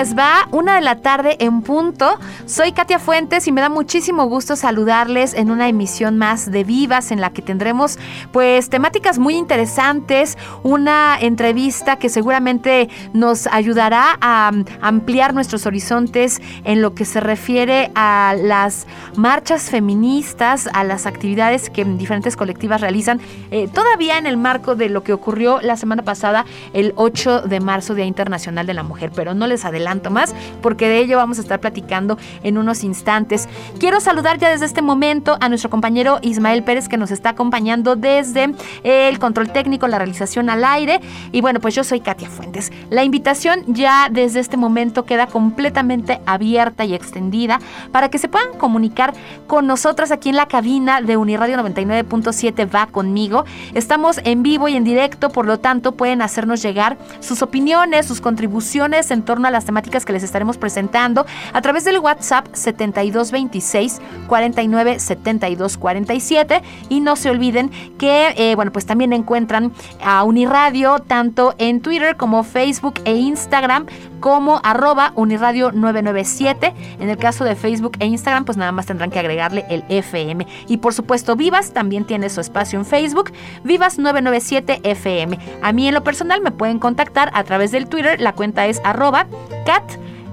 Va? Una de la tarde en punto. Soy Katia Fuentes y me da muchísimo gusto saludarles en una emisión más de Vivas en la que tendremos pues temáticas muy interesantes, una entrevista que seguramente nos ayudará a ampliar nuestros horizontes en lo que se refiere a las marchas feministas, a las actividades que diferentes colectivas realizan, eh, todavía en el marco de lo que ocurrió la semana pasada, el 8 de marzo, Día Internacional de la Mujer, pero no les adelanto más, porque de ello vamos a estar platicando en unos instantes. Quiero saludar ya desde este momento a nuestro compañero Ismael Pérez, que nos está acompañando desde el control técnico, la realización al aire. Y bueno, pues yo soy Katia Fuentes. La invitación ya desde este momento queda completamente abierta y extendida para que se puedan comunicar con nosotras aquí en la cabina de Uniradio 99.7 Va conmigo. Estamos en vivo y en directo, por lo tanto pueden hacernos llegar sus opiniones, sus contribuciones en torno a las temáticas que les estaremos presentando a través del WhatsApp 7226 49 72 47 y no se olviden que eh, bueno pues también encuentran a Uniradio tanto en Twitter como Facebook e Instagram como arroba Uniradio 997 en el caso de Facebook e Instagram pues nada más tendrán que agregarle el FM y por supuesto Vivas también tiene su espacio en Facebook Vivas 997 FM a mí en lo personal me pueden contactar a través del Twitter la cuenta es arroba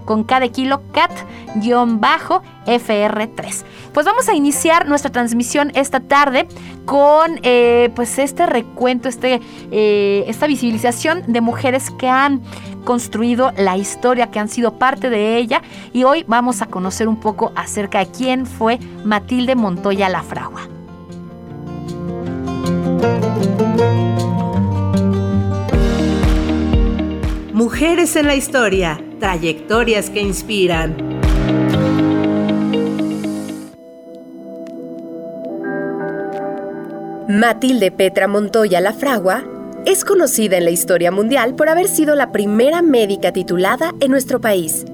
con cada kilo cat-fr3. Pues vamos a iniciar nuestra transmisión esta tarde con eh, pues este recuento, este, eh, esta visibilización de mujeres que han construido la historia, que han sido parte de ella y hoy vamos a conocer un poco acerca de quién fue Matilde Montoya La Mujeres en la historia trayectorias que inspiran. Matilde Petra Montoya La Fragua es conocida en la historia mundial por haber sido la primera médica titulada en nuestro país.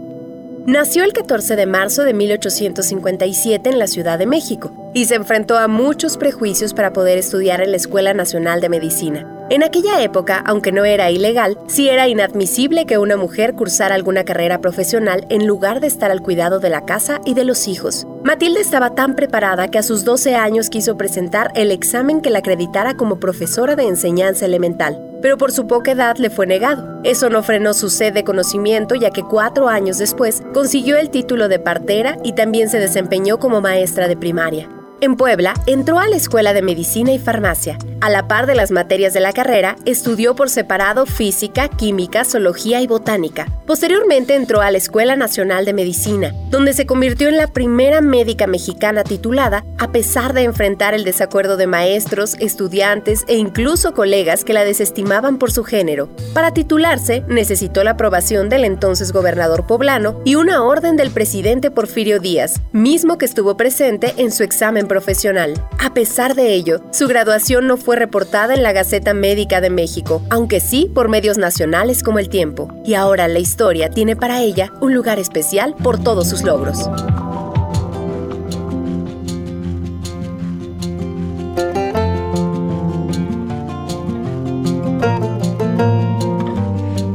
Nació el 14 de marzo de 1857 en la Ciudad de México y se enfrentó a muchos prejuicios para poder estudiar en la Escuela Nacional de Medicina. En aquella época, aunque no era ilegal, sí era inadmisible que una mujer cursara alguna carrera profesional en lugar de estar al cuidado de la casa y de los hijos. Matilde estaba tan preparada que a sus 12 años quiso presentar el examen que la acreditara como profesora de enseñanza elemental, pero por su poca edad le fue negado. Eso no frenó su sed de conocimiento ya que cuatro años después consiguió el título de partera y también se desempeñó como maestra de primaria. En Puebla, entró a la Escuela de Medicina y Farmacia. A la par de las materias de la carrera, estudió por separado física, química, zoología y botánica. Posteriormente entró a la Escuela Nacional de Medicina, donde se convirtió en la primera médica mexicana titulada, a pesar de enfrentar el desacuerdo de maestros, estudiantes e incluso colegas que la desestimaban por su género. Para titularse, necesitó la aprobación del entonces gobernador poblano y una orden del presidente Porfirio Díaz, mismo que estuvo presente en su examen profesional. A pesar de ello, su graduación no fue reportada en la Gaceta Médica de México, aunque sí por medios nacionales como El Tiempo. Y ahora la historia tiene para ella un lugar especial por todos sus logros.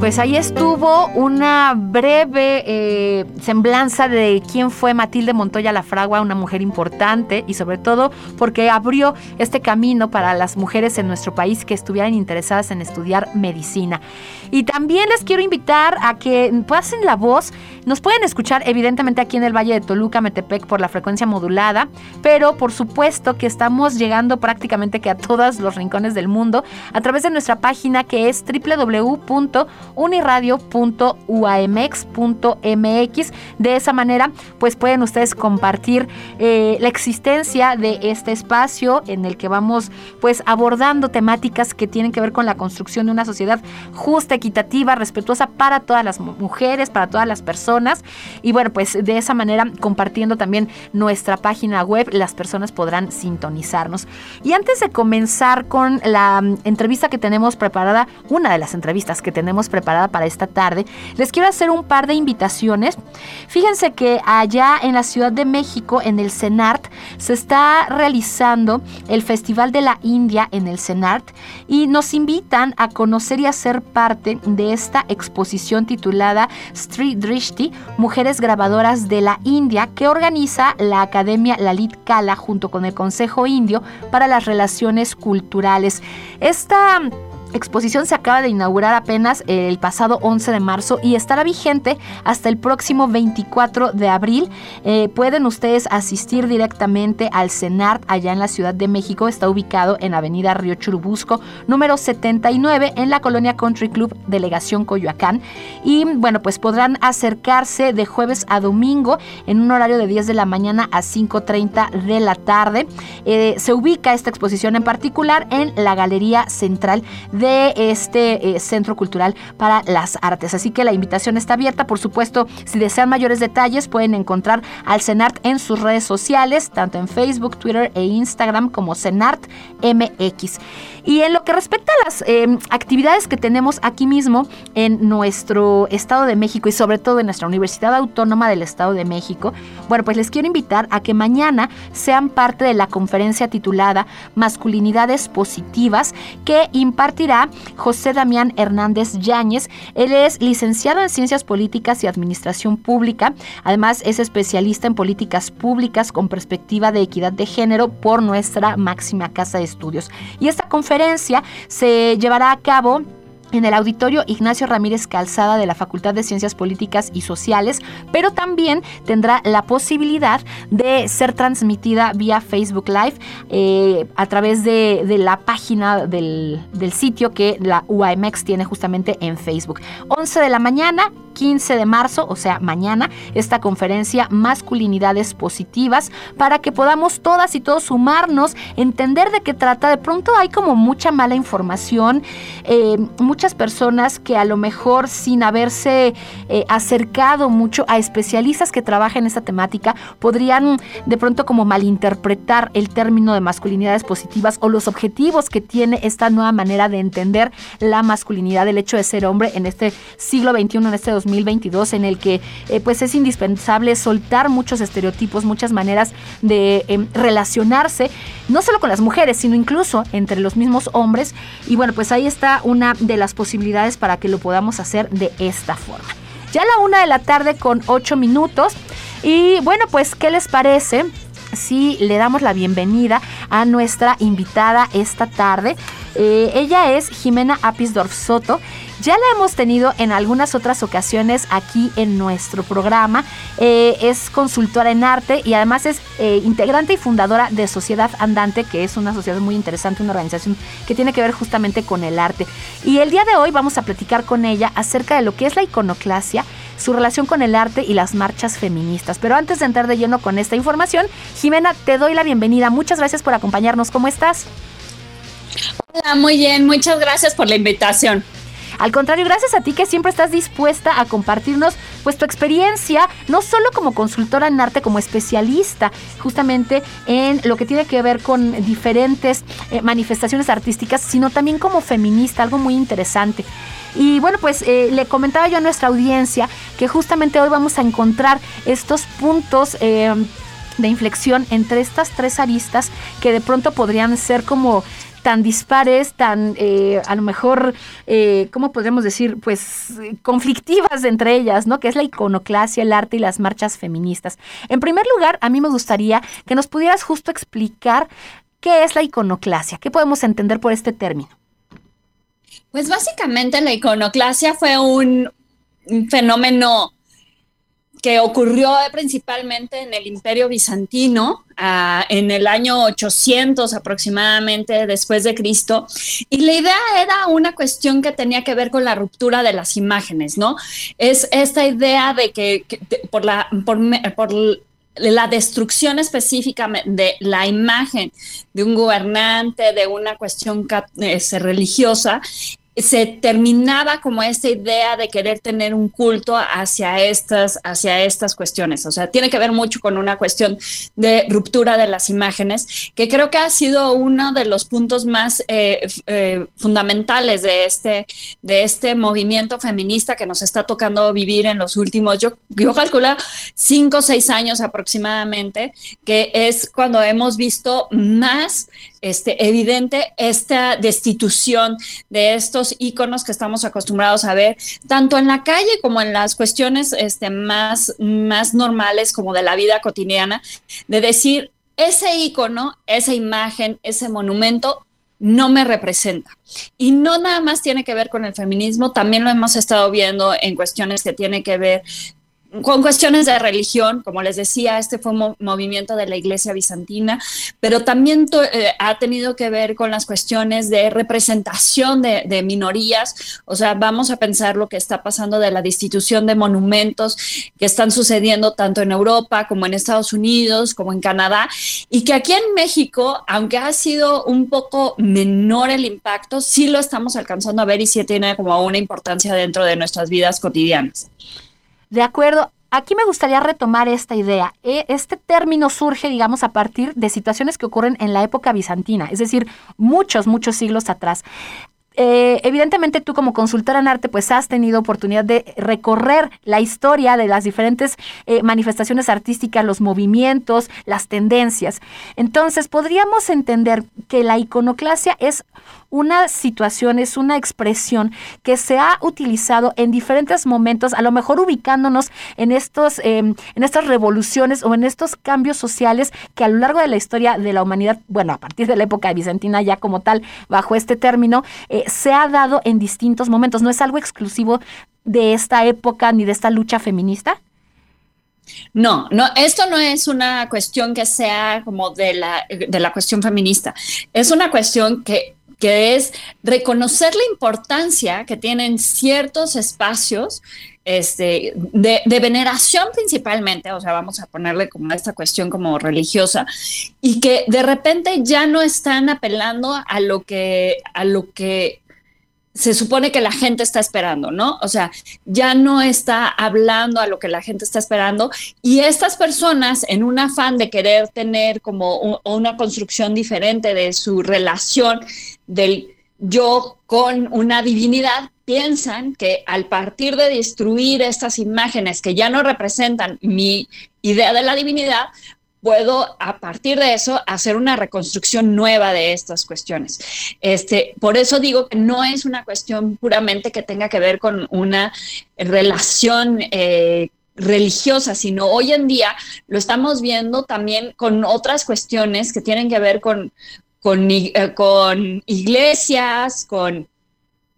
Pues ahí estuvo una breve eh, semblanza de quién fue Matilde Montoya La Fragua, una mujer importante y sobre todo porque abrió este camino para las mujeres en nuestro país que estuvieran interesadas en estudiar medicina. Y también les quiero invitar a que pasen la voz. Nos pueden escuchar evidentemente aquí en el Valle de Toluca, Metepec por la frecuencia modulada, pero por supuesto que estamos llegando prácticamente que a todos los rincones del mundo a través de nuestra página que es www uniradio.uamx.mx. De esa manera, pues pueden ustedes compartir eh, la existencia de este espacio en el que vamos pues abordando temáticas que tienen que ver con la construcción de una sociedad justa, equitativa, respetuosa para todas las mujeres, para todas las personas. Y bueno, pues de esa manera, compartiendo también nuestra página web, las personas podrán sintonizarnos. Y antes de comenzar con la mm, entrevista que tenemos preparada, una de las entrevistas que tenemos preparada para esta tarde, les quiero hacer un par de invitaciones. Fíjense que allá en la Ciudad de México, en el CENART, se está realizando el Festival de la India en el CENART y nos invitan a conocer y a ser parte de esta exposición titulada Street Drishti, Mujeres Grabadoras de la India, que organiza la Academia Lalit Kala junto con el Consejo Indio para las Relaciones Culturales. Esta exposición se acaba de inaugurar apenas el pasado 11 de marzo y estará vigente hasta el próximo 24 de abril. Eh, pueden ustedes asistir directamente al CENART allá en la Ciudad de México. Está ubicado en Avenida Río Churubusco, número 79, en la colonia Country Club, Delegación Coyoacán. Y bueno, pues podrán acercarse de jueves a domingo en un horario de 10 de la mañana a 5.30 de la tarde. Eh, se ubica esta exposición en particular en la Galería Central de este eh, Centro Cultural para las Artes. Así que la invitación está abierta. Por supuesto, si desean mayores detalles, pueden encontrar al CENART en sus redes sociales, tanto en Facebook, Twitter e Instagram como CENART MX. Y en lo que respecta a las em, actividades que tenemos aquí mismo en nuestro Estado de México y sobre todo en nuestra Universidad Autónoma del Estado de México, bueno, pues les quiero invitar a que mañana sean parte de la conferencia titulada Masculinidades Positivas que impartirá José Damián Hernández Yáñez. Él es licenciado en Ciencias Políticas y Administración Pública. Además, es especialista en políticas públicas con perspectiva de equidad de género por nuestra máxima casa de estudios. Y esta conferencia se llevará a cabo en el auditorio Ignacio Ramírez Calzada de la Facultad de Ciencias Políticas y Sociales, pero también tendrá la posibilidad de ser transmitida vía Facebook Live eh, a través de, la página del, del, sitio que la UAMX tiene justamente en Facebook. 11 de la mañana, 15 de marzo, o sea, mañana, esta conferencia Masculinidades Positivas, para que podamos todas y todos sumarnos, entender de qué trata. De pronto hay como mucha mala información, eh, muchas personas que a lo mejor sin haberse eh, acercado mucho a especialistas que trabajan en esta temática, podrían de pronto como malinterpretar el término de masculinidades positivas o los objetivos que tiene esta nueva manera de entender la masculinidad, el hecho de ser hombre en este siglo XXI, en este 2020 2022 en el que eh, pues es indispensable soltar muchos estereotipos, muchas maneras de em, relacionarse, no solo con las mujeres, sino incluso entre los mismos hombres. Y bueno, pues ahí está una de las posibilidades para que lo podamos hacer de esta forma. Ya la una de la tarde con ocho minutos. Y bueno, pues, ¿qué les parece? Si le damos la bienvenida a nuestra invitada esta tarde. Eh, ella es Jimena Apisdorf Soto. Ya la hemos tenido en algunas otras ocasiones aquí en nuestro programa. Eh, es consultora en arte y además es eh, integrante y fundadora de Sociedad Andante, que es una sociedad muy interesante, una organización que tiene que ver justamente con el arte. Y el día de hoy vamos a platicar con ella acerca de lo que es la iconoclasia, su relación con el arte y las marchas feministas. Pero antes de entrar de lleno con esta información, Jimena, te doy la bienvenida. Muchas gracias por acompañarnos. ¿Cómo estás? Hola, muy bien. Muchas gracias por la invitación. Al contrario, gracias a ti que siempre estás dispuesta a compartirnos pues tu experiencia, no solo como consultora en arte, como especialista justamente en lo que tiene que ver con diferentes eh, manifestaciones artísticas, sino también como feminista, algo muy interesante. Y bueno, pues eh, le comentaba yo a nuestra audiencia que justamente hoy vamos a encontrar estos puntos. Eh, de inflexión entre estas tres aristas que de pronto podrían ser como tan dispares, tan eh, a lo mejor, eh, ¿cómo podríamos decir? Pues conflictivas entre ellas, ¿no? Que es la iconoclasia, el arte y las marchas feministas. En primer lugar, a mí me gustaría que nos pudieras justo explicar qué es la iconoclasia, qué podemos entender por este término. Pues básicamente la iconoclasia fue un, fenómeno que ocurrió principalmente en el Imperio Bizantino ah, en el año 800 aproximadamente después de Cristo. Y la idea era una cuestión que tenía que ver con la ruptura de las imágenes, ¿no? Es esta idea de que, por, la, por, por la destrucción específica de la imagen de un gobernante, de una cuestión este, religiosa, se terminaba como esta idea de querer tener un culto hacia estas, hacia estas cuestiones. O sea, tiene que ver mucho con una cuestión de ruptura de las imágenes, que creo que ha sido uno de los puntos más eh, eh, fundamentales de este, de este movimiento feminista que nos está tocando vivir en los últimos, yo, yo calculo, cinco o seis años aproximadamente, que es cuando hemos visto más este, evidente esta destitución de estos iconos que estamos acostumbrados a ver, tanto en la calle como en las cuestiones este, más, más normales como de la vida cotidiana, de decir, ese icono, esa imagen, ese monumento no me representa. Y no nada más tiene que ver con el feminismo, también lo hemos estado viendo en cuestiones que tienen que ver con cuestiones de religión, como les decía, este fue un movimiento de la iglesia bizantina, pero también eh, ha tenido que ver con las cuestiones de representación de, minorías, o sea, vamos a pensar lo que está pasando de la destitución de monumentos que están sucediendo tanto en Europa como en Estados Unidos, como en Canadá, y que aquí en México, aunque ha sido un poco menor el impacto, sí lo estamos alcanzando a ver y sí tiene como una importancia dentro de nuestras vidas cotidianas. De acuerdo. Aquí me gustaría retomar esta idea. E, este término surge, digamos, a partir de situaciones que ocurren en la época bizantina, es decir, muchos, muchos siglos atrás. Eh, evidentemente tú como consultora en arte pues has tenido oportunidad de recorrer la historia de las diferentes eh, manifestaciones artísticas, los movimientos, las tendencias. Entonces podríamos entender que la iconoclasia es una situación, es una expresión que se ha utilizado en diferentes momentos, a lo mejor ubicándonos en, estos, em, en estas revoluciones o en estos cambios sociales que a lo largo de la historia de la humanidad, bueno, a partir de la época de bizantina ya como tal, bajo este término, eh, se ha dado en distintos momentos. No es algo exclusivo de esta época ni de esta lucha feminista. No, no, esto no es una cuestión que sea como de la, de la cuestión feminista. Es una cuestión que que es reconocer la importancia que tienen ciertos espacios este, de, veneración principalmente, o sea, vamos a ponerle como esta cuestión como religiosa, y que de repente ya no están apelando a lo que, a lo que se supone que la gente está esperando, ¿no? O sea, ya no está hablando a lo que la gente está esperando y estas personas en un afán de querer tener como una construcción diferente de su relación del yo con una divinidad, piensan que al partir de destruir estas imágenes que ya no representan mi idea de la divinidad, puedo a partir de eso hacer una reconstrucción nueva de estas cuestiones. Este, por eso digo que no es una cuestión puramente que tenga que ver con una relación eh, religiosa, sino hoy en día lo estamos viendo también con otras cuestiones que tienen que ver con, con, eh, con iglesias, con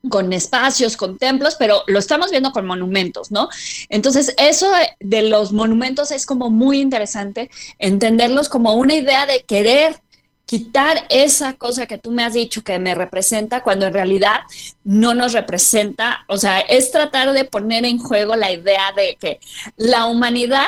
con espacios, con templos, pero lo estamos viendo con monumentos, ¿no? Entonces, eso de los monumentos es como muy interesante entenderlos como una idea de querer quitar esa cosa que tú me has dicho que me representa cuando en realidad no nos representa, o sea, es tratar de poner en juego la idea de que la humanidad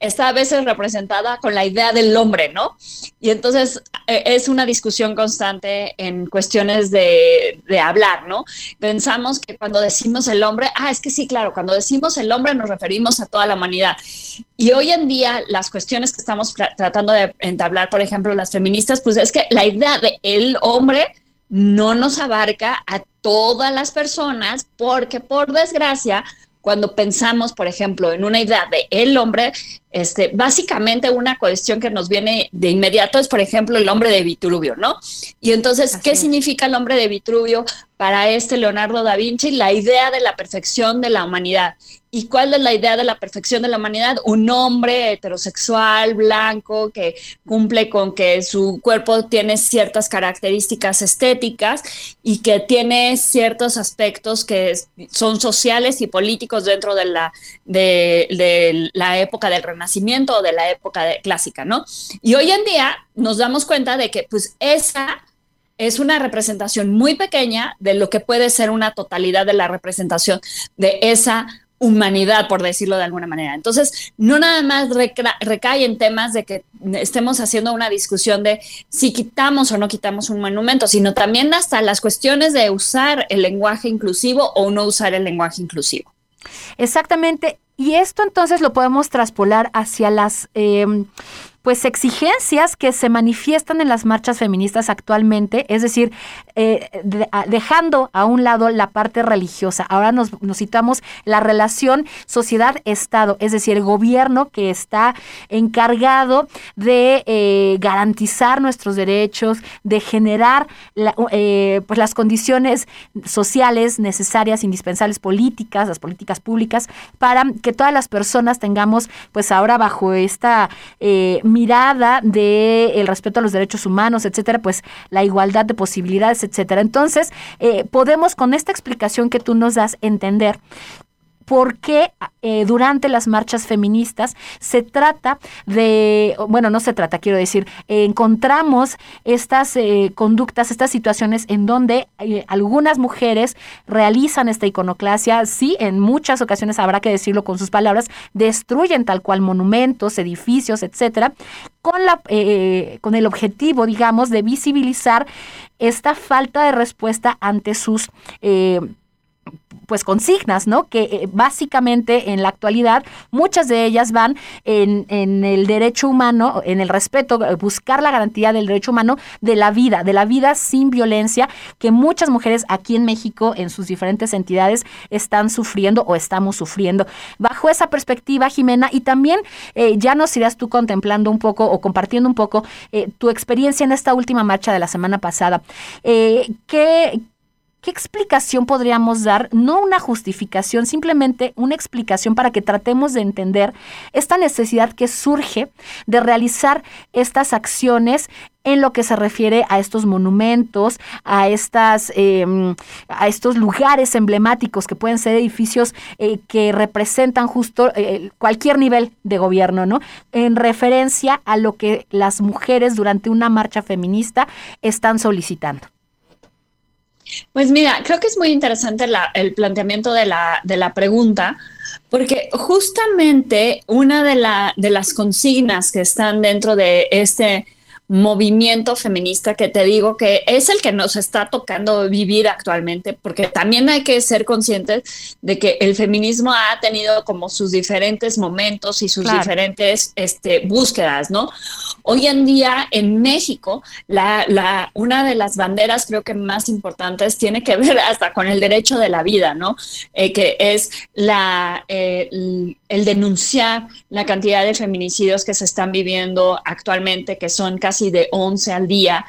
está a veces representada con la idea del hombre, ¿no? Y entonces e, es una discusión constante en cuestiones de, hablar, ¿no? Pensamos que cuando decimos el hombre, ah, es que sí, claro, cuando decimos el hombre nos referimos a toda la humanidad. Y hoy en día las cuestiones que estamos tratando de entablar, por ejemplo, las feministas, pues es que la idea de el hombre no nos abarca a todas las personas porque por desgracia cuando pensamos, por ejemplo, en una idea de el hombre, este, básicamente una cuestión que nos viene de inmediato es, por ejemplo, el hombre de Vitruvio, ¿no? Y entonces, ¿qué significa el hombre de Vitruvio para este Leonardo da Vinci? La idea de la perfección de la humanidad. ¿Y cuál es la idea de la perfección de la humanidad? Un hombre heterosexual, blanco, que cumple con que su cuerpo tiene ciertas características estéticas y que tiene ciertos aspectos que son sociales y políticos dentro de la, de, la época del Renacimiento o de la época clásica, ¿no? Y hoy en día nos damos cuenta de que pues esa es una representación muy pequeña de lo que puede ser una totalidad de la representación de esa humanidad, por decirlo de alguna manera. Entonces, no nada más recae en temas de que estemos haciendo una discusión de si quitamos o no quitamos un monumento, sino también hasta las cuestiones de usar el lenguaje inclusivo o no usar el lenguaje inclusivo. Exactamente. Y esto entonces lo podemos traspolar hacia las em, pues exigencias que se manifiestan en las marchas feministas actualmente, es decir, eh, dejando a un lado la parte religiosa. Ahora nos, citamos la relación sociedad-estado, es decir, el gobierno que está encargado de eh, garantizar nuestros derechos, de generar eh, pues las condiciones sociales necesarias, indispensables, políticas, las políticas públicas, para que todas las personas tengamos, pues ahora bajo esta mirada de el respeto a los derechos humanos, etcétera, pues la igualdad de posibilidades, etcétera. Entonces, eh, podemos con esta explicación que tú nos das entender por qué eh, durante las marchas feministas se trata de, bueno, no se trata, quiero decir, encontramos estas eh, conductas, estas situaciones en donde eh, algunas mujeres realizan esta iconoclasia, sí, en muchas ocasiones habrá que decirlo con sus palabras, destruyen tal cual monumentos, edificios, etcétera, con, la, con el objetivo, digamos, de visibilizar esta falta de respuesta ante sus pues consignas, ¿no? Que eh, básicamente en la actualidad muchas de ellas van en, el derecho humano, en el respeto, eh, buscar la garantía del derecho humano de la vida, de la vida sin violencia, que muchas mujeres aquí en México, en sus diferentes entidades, están sufriendo o estamos sufriendo. Bajo esa perspectiva, Jimena, y también eh, ya nos irás tú contemplando un poco o compartiendo un poco tu experiencia en esta última marcha de la semana pasada. ¿qué, ¿Qué explicación podríamos dar? No una justificación, simplemente una explicación para que tratemos de entender esta necesidad que surge de realizar estas acciones en lo que se refiere a estos monumentos, a, estas, em, a estos lugares emblemáticos que pueden ser edificios eh, que representan justo eh, cualquier nivel de gobierno, ¿no? En referencia a lo que las mujeres durante una marcha feminista están solicitando. Pues mira, creo que es muy interesante el planteamiento de la, de la pregunta, porque justamente una de, la, de las consignas que están dentro de este movimiento feminista que te digo que es el que nos está tocando vivir actualmente, porque también hay que ser conscientes de que el feminismo ha tenido como sus diferentes momentos y sus diferentes este, búsquedas, ¿no? Hoy en día en México, la, la, una de las banderas creo que más importantes tiene que ver hasta con el derecho de la vida, ¿no? Eh, que es la, eh, el denunciar la cantidad de feminicidios que se están viviendo actualmente, que son casi de 11 al día.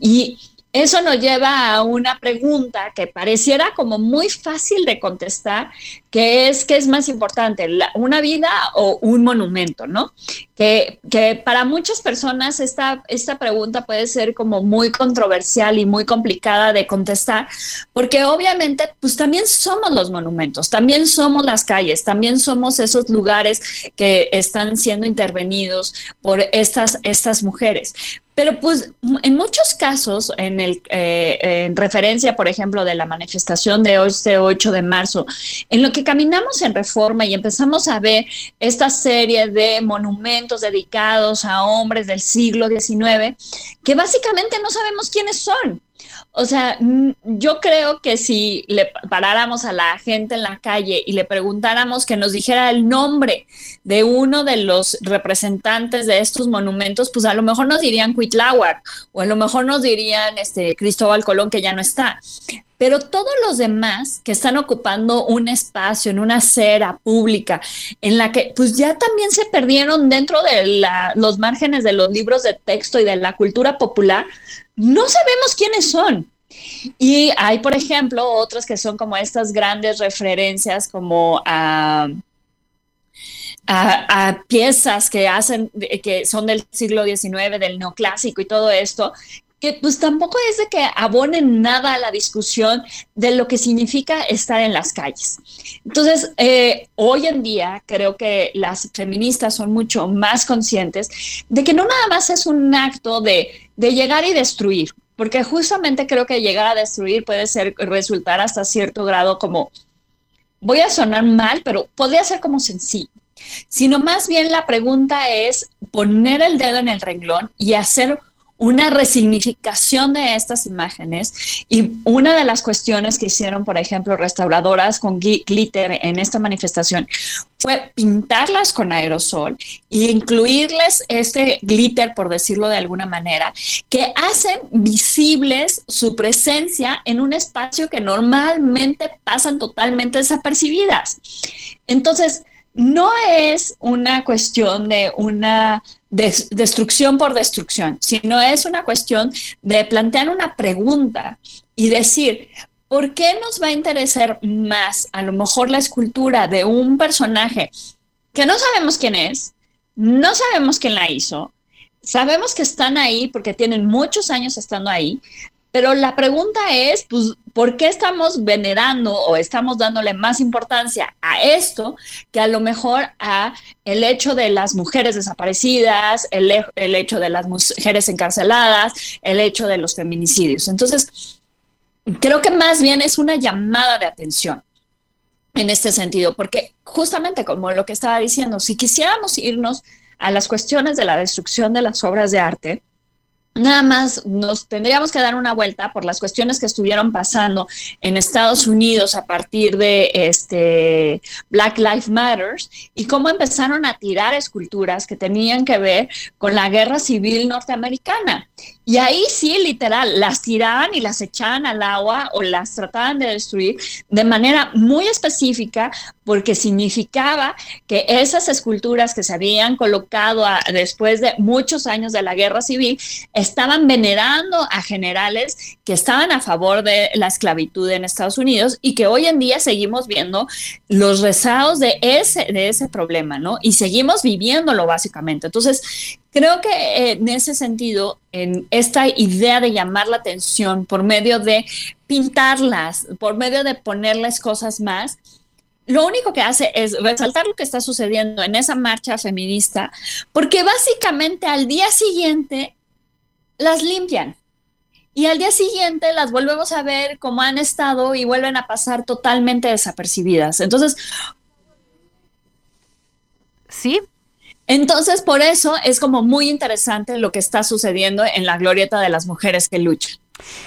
Y eso nos lleva a una pregunta que pareciera como muy fácil de contestar, que es qué es más importante, una vida o un monumento, ¿no? Que, que, para muchas personas esta, esta pregunta puede ser como muy controversial y muy complicada de contestar, porque obviamente pues también somos los monumentos, también somos las calles, también somos esos lugares que están siendo intervenidos por estas, estas mujeres. Pero pues en muchos casos, en, el, eh, en referencia, por ejemplo, de la manifestación de este 8 de marzo, en lo que caminamos en reforma y empezamos a ver esta serie de monumentos dedicados a hombres del siglo XIX, que básicamente no sabemos quiénes son. O sea, yo creo que si le paráramos a la gente en la calle y le preguntáramos que nos dijera el nombre de uno de los representantes de estos monumentos, pues a lo mejor nos dirían Cuitláhuac o a lo mejor nos dirían este Cristóbal Colón que ya no está. Pero todos los demás que están ocupando un espacio en una acera pública en la que pues ya también se perdieron dentro de los márgenes de los libros de texto y de la cultura popular, no sabemos quiénes son. Y hay, por ejemplo, otros que son como estas grandes referencias como a... A, piezas que hacen, que son del siglo XIX, del neoclásico y todo esto, que pues tampoco es de que abonen nada a la discusión de lo que significa estar en las calles. Entonces, eh, hoy en día creo que las feministas son mucho más conscientes de que no nada más es un acto de, de llegar y destruir, porque justamente creo que llegar a destruir puede ser resultar hasta cierto grado como, voy a sonar mal, pero podría ser como sencillo sino más bien la pregunta es poner el dedo en el renglón y hacer una resignificación de estas imágenes y una de las cuestiones que hicieron, por ejemplo, restauradoras con glitter en esta manifestación fue pintarlas con aerosol e incluirles este glitter, por decirlo de alguna manera, que hacen visibles su presencia en un espacio que normalmente pasan totalmente desapercibidas. Entonces, no es una cuestión de una destrucción por destrucción, sino es una cuestión de plantear una pregunta y decir, ¿por qué nos va a interesar más a lo mejor la escultura de un personaje que no sabemos quién es, no sabemos quién la hizo, sabemos que están ahí porque tienen muchos años estando ahí, pero la pregunta es, pues, ¿por qué estamos venerando o estamos dándole más importancia a esto que a lo mejor a el hecho de las mujeres desaparecidas, el, el hecho de las mujeres encarceladas, el hecho de los feminicidios? Entonces, creo que más bien es una llamada de atención en este sentido, porque justamente como lo que estaba diciendo, si quisiéramos irnos a las cuestiones de la destrucción de las obras de arte, Nada más nos tendríamos que dar una vuelta por las cuestiones que estuvieron pasando en Estados Unidos a partir de este Black Lives Matters y cómo empezaron a tirar esculturas que tenían que ver con la guerra civil norteamericana. Y ahí sí, literal, las tiraban y las echaban al agua o las trataban de destruir de manera muy específica porque significaba que esas esculturas que se habían colocado después de muchos años de la guerra civil estaban venerando a generales que estaban a favor de la esclavitud en Estados Unidos y que hoy en día seguimos viendo los rezagos de ese, de ese problema, ¿no? Y seguimos viviéndolo básicamente. Entonces, Creo que eh, en ese sentido, en esta idea de llamar la atención por medio de pintarlas, por medio de ponerles cosas más, lo único que hace es resaltar lo que está sucediendo en esa marcha feminista, porque básicamente al día siguiente las limpian. Y al día siguiente las volvemos a ver como han estado y vuelven a pasar totalmente desapercibidas. Entonces... Sí, entonces, por eso es como muy interesante lo que está sucediendo en la glorieta de las mujeres que luchan.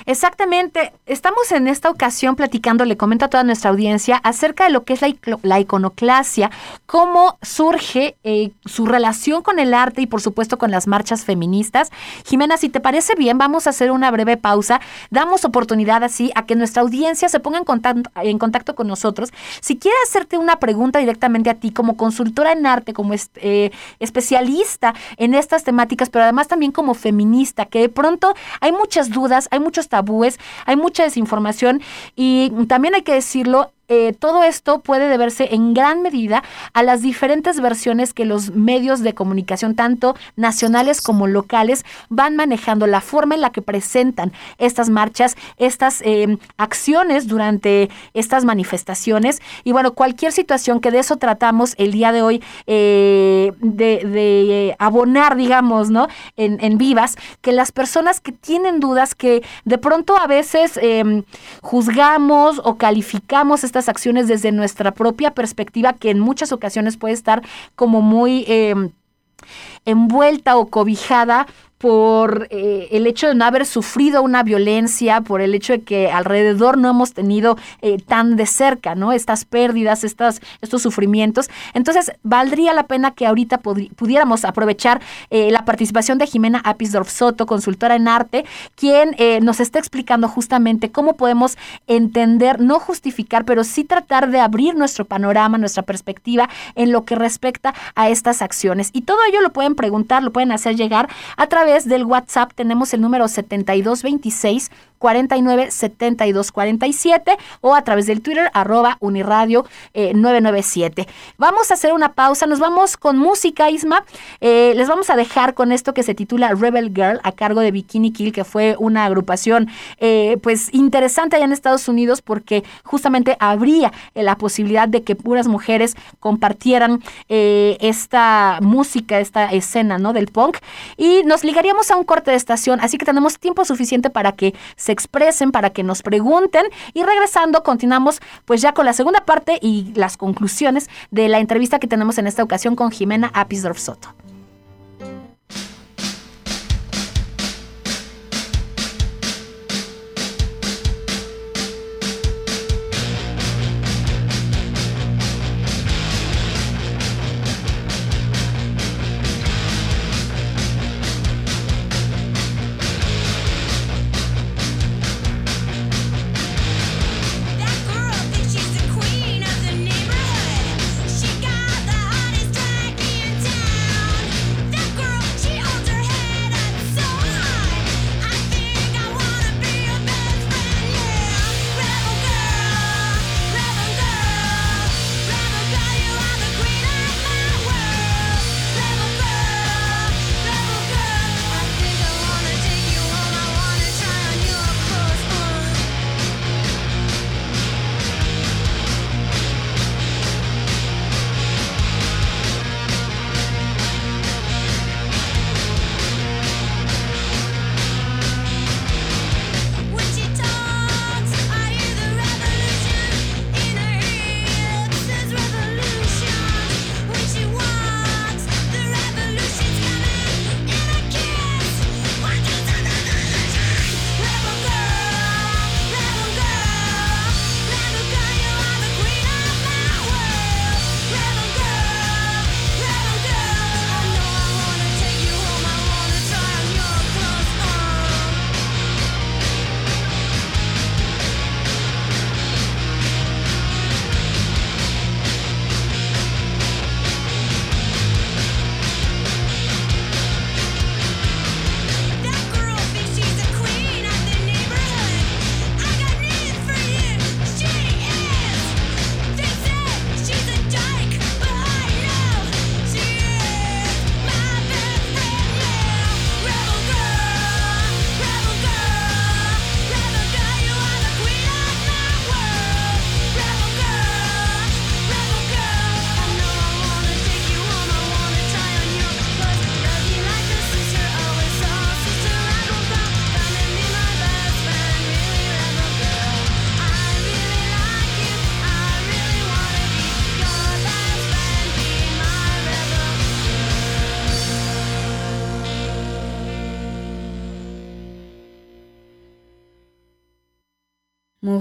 Exactamente. Estamos en esta ocasión platicando, le comento a toda nuestra audiencia, acerca de lo que es la, iconoclasia, cómo surge eh, su relación con el arte y por supuesto con las marchas feministas. Jimena, si te parece bien, vamos a hacer una breve pausa. Damos oportunidad así a que nuestra audiencia se ponga en contacto, en contacto con nosotros. Si quiere hacerte una pregunta directamente a ti como consultora en arte, como eh, especialista en estas temáticas, pero además también como feminista, que de pronto hay muchas dudas, hay muchos tabúes, hay mucha desinformación y también hay que decirlo, eh, todo esto puede deberse en gran medida a las diferentes versiones que los medios de comunicación, tanto nacionales como locales, van manejando, la forma en la que presentan estas marchas, estas em, acciones durante estas manifestaciones. Y bueno, cualquier situación que de eso tratamos el día de hoy, eh, de, abonar, digamos, ¿no? En, en, vivas, que las personas que tienen dudas, que de pronto a veces em, juzgamos o calificamos estas acciones desde nuestra propia perspectiva, que en muchas ocasiones puede estar como muy em, envuelta o cobijada por eh, el hecho de no haber sufrido una violencia, por el hecho de que alrededor no hemos tenido eh, tan de cerca, ¿no? Estas pérdidas, estas, estos sufrimientos. Entonces, valdría la pena que ahorita pudiéramos aprovechar eh, la participación de Jimena Apisdorf Soto, consultora en arte, quien nos está explicando justamente cómo podemos entender, no justificar, pero sí tratar de abrir nuestro panorama, nuestra perspectiva en lo que respecta a estas acciones. Y todo ello lo pueden preguntar, lo pueden hacer llegar a través través del WhatsApp tenemos el número 7226 49 72 47 o a través del Twitter arroba uniradio 997. Eh, vamos a hacer una pausa, nos vamos con música, Isma. Eh, les vamos a dejar con esto que se titula Rebel Girl a cargo de Bikini Kill, que fue una agrupación eh, pues interesante allá en Estados Unidos porque justamente habría la posibilidad de que puras mujeres compartieran esta música, esta escena ¿no? del punk y nos ligaríamos a un corte de estación, así que tenemos tiempo suficiente para que se expresen, para que nos pregunten y regresando continuamos pues ya con la segunda parte y las conclusiones de la entrevista que tenemos en esta ocasión con Jimena Apisdorf Soto.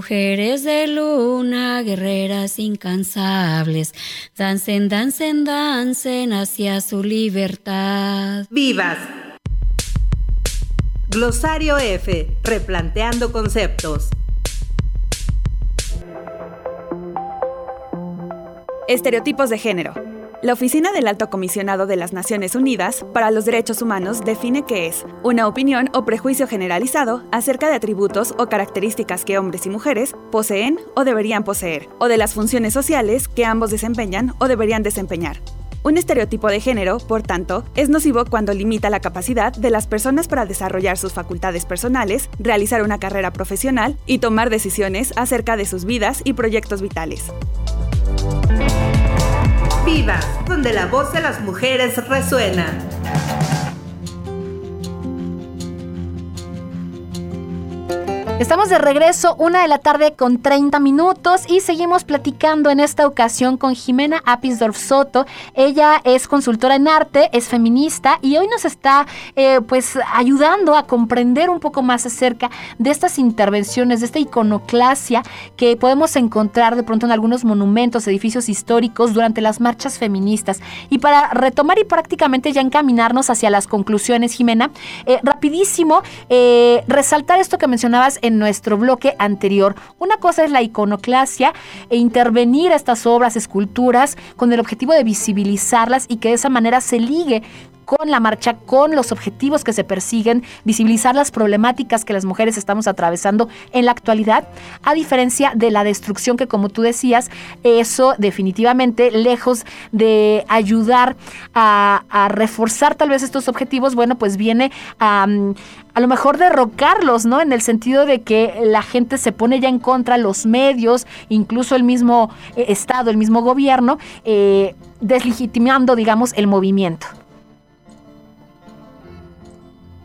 Mujeres de luna, guerreras incansables, dancen, dancen, dancen hacia su libertad. ¡Vivas! Glosario F, replanteando conceptos. Estereotipos de género. La Oficina del Alto Comisionado de las Naciones Unidas para los Derechos Humanos define qué es una opinión o prejuicio generalizado acerca de atributos o características que hombres y mujeres poseen o deberían poseer, o de las funciones sociales que ambos desempeñan o deberían desempeñar. Un estereotipo de género, por tanto, es nocivo cuando limita la capacidad de las personas para desarrollar sus facultades personales, realizar una carrera profesional y tomar decisiones acerca de sus vidas y proyectos vitales. Viva, donde la voz de las mujeres resuena. Estamos de regreso, una de la tarde con 30 minutos y seguimos platicando en esta ocasión con Jimena Apisdorf Soto. Ella es consultora en arte, es feminista y hoy nos está eh, pues ayudando a comprender un poco más acerca de estas intervenciones, de esta iconoclasia que podemos encontrar de pronto en algunos monumentos, edificios históricos durante las marchas feministas. Y para retomar y prácticamente ya encaminarnos hacia las conclusiones, Jimena, eh, rapidísimo, eh, resaltar esto que mencionabas en nuestro bloque anterior. Una cosa es la iconoclasia e intervenir a estas obras, esculturas, con el objetivo de visibilizarlas y que de esa manera se ligue con la marcha, con los objetivos que se persiguen, visibilizar las problemáticas que las mujeres estamos atravesando en la actualidad, a diferencia de la destrucción que como tú decías, eso definitivamente, lejos de ayudar a, reforzar tal vez estos objetivos, bueno, pues viene a, a lo mejor derrocarlos, ¿no? En el sentido de que la gente se pone ya en contra, los medios, incluso el mismo eh, Estado, el mismo gobierno, eh, deslegitimando, digamos, el movimiento.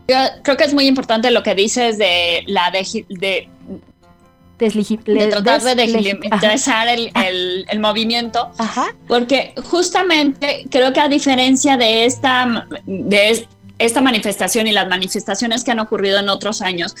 Yo creo que es muy importante lo que dices de la de, de tratar de legitimizar el, el, movimiento, porque justamente creo que a diferencia de esta, de esta manifestación y las manifestaciones que han ocurrido en otros años,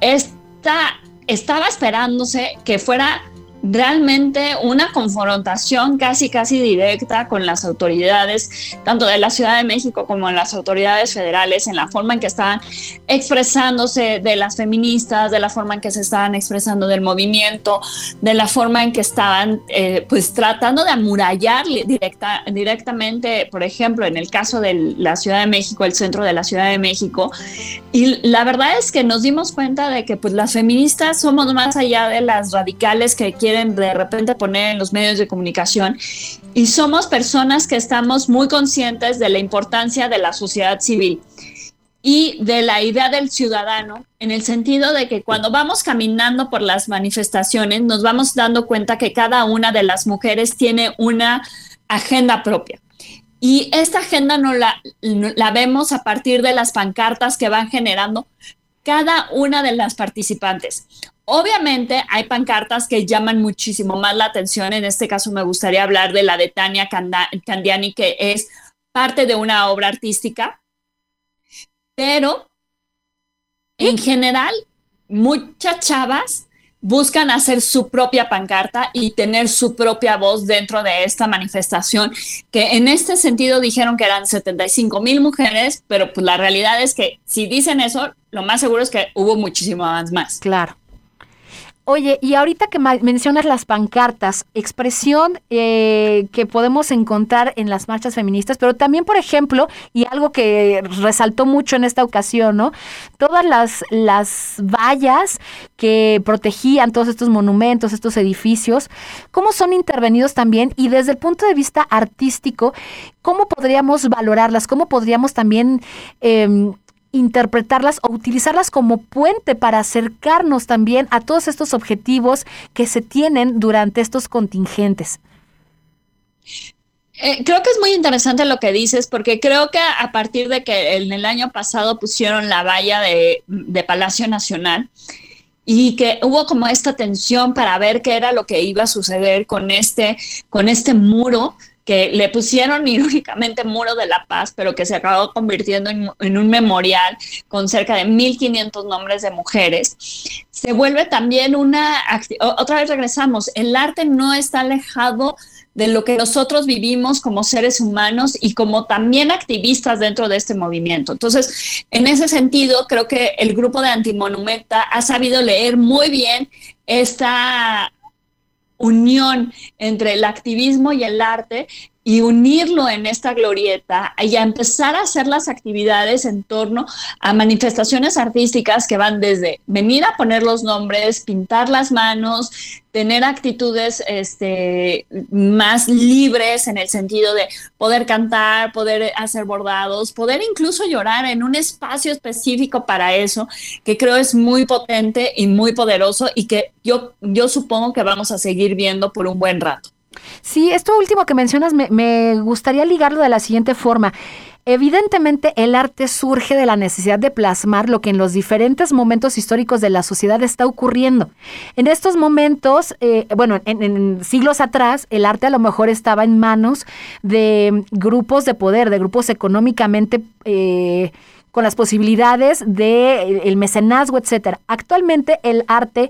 esta, estaba esperándose que fuera realmente una confrontación casi, casi directa con las autoridades, tanto de la Ciudad de México como en las autoridades federales, en la forma en que estaban expresándose de las feministas, de la forma en que se estaban expresando del movimiento, de la forma en que estaban eh, pues tratando de amurallar directa, directamente, por ejemplo, en el caso de la Ciudad de México, el centro de la Ciudad de México. Y la verdad es que nos dimos cuenta de que pues las feministas somos más allá de las radicales que quieren de repente poner en los medios de comunicación y somos personas que estamos muy conscientes de la importancia de la sociedad civil y de la idea del ciudadano, en el sentido de que cuando vamos caminando por las manifestaciones nos vamos dando cuenta que cada una de las mujeres tiene una agenda propia. Y esta agenda no la, la vemos a partir de las pancartas que van generando cada una de las participantes. Obviamente hay pancartas que llaman muchísimo más la atención. En este caso me gustaría hablar de la de Tania Candiani, que es parte de una obra artística. Pero en general, muchas chavas buscan hacer su propia pancarta y tener su propia voz dentro de esta manifestación, que en este sentido dijeron que eran 75 mil mujeres, pero pues la realidad es que si dicen eso, lo más seguro es que hubo muchísimo más. Claro. Oye, y ahorita que mencionas las pancartas, expresión eh, que podemos encontrar en las marchas feministas, pero también, por ejemplo, y algo que resaltó mucho en esta ocasión, ¿no? Todas las, las vallas que protegían todos estos monumentos, estos edificios, ¿cómo son intervenidos también? Y desde el punto de vista artístico, ¿cómo podríamos valorarlas? ¿Cómo podríamos también... Eh, interpretarlas o utilizarlas como puente para acercarnos también a todos estos objetivos que se tienen durante estos contingentes. Eh, creo que es muy interesante lo que dices, porque creo que a partir de que en el año pasado pusieron la valla de, de Palacio Nacional y que hubo como esta tensión para ver qué era lo que iba a suceder con este, con este muro, que le pusieron irónicamente Muro de la Paz, pero que se acabó convirtiendo en, un memorial con cerca de 1.500 nombres de mujeres, se vuelve también una... Otra vez regresamos, el arte no está alejado de lo que nosotros vivimos como seres humanos y como también activistas dentro de este movimiento. Entonces, en ese sentido, creo que el grupo de Antimonumenta ha sabido leer muy bien esta unión entre el activismo y el arte y unirlo en esta glorieta y a empezar a hacer las actividades en torno a manifestaciones artísticas que van desde venir a poner los nombres, pintar las manos, tener actitudes este, más libres en el sentido de poder cantar, poder hacer bordados, poder incluso llorar en un espacio específico para eso, que creo es muy potente y muy poderoso y que yo, yo supongo que vamos a seguir viendo por un buen rato. Sí, esto último que mencionas me, gustaría ligarlo de la siguiente forma. Evidentemente el arte surge de la necesidad de plasmar lo que en los diferentes momentos históricos de la sociedad está ocurriendo. En estos momentos, eh, bueno, en, siglos atrás, el arte a lo mejor estaba en manos de grupos de poder, de grupos económicamente... Eh, con las posibilidades de eh, mecenazgo, etcétera. Actualmente el arte,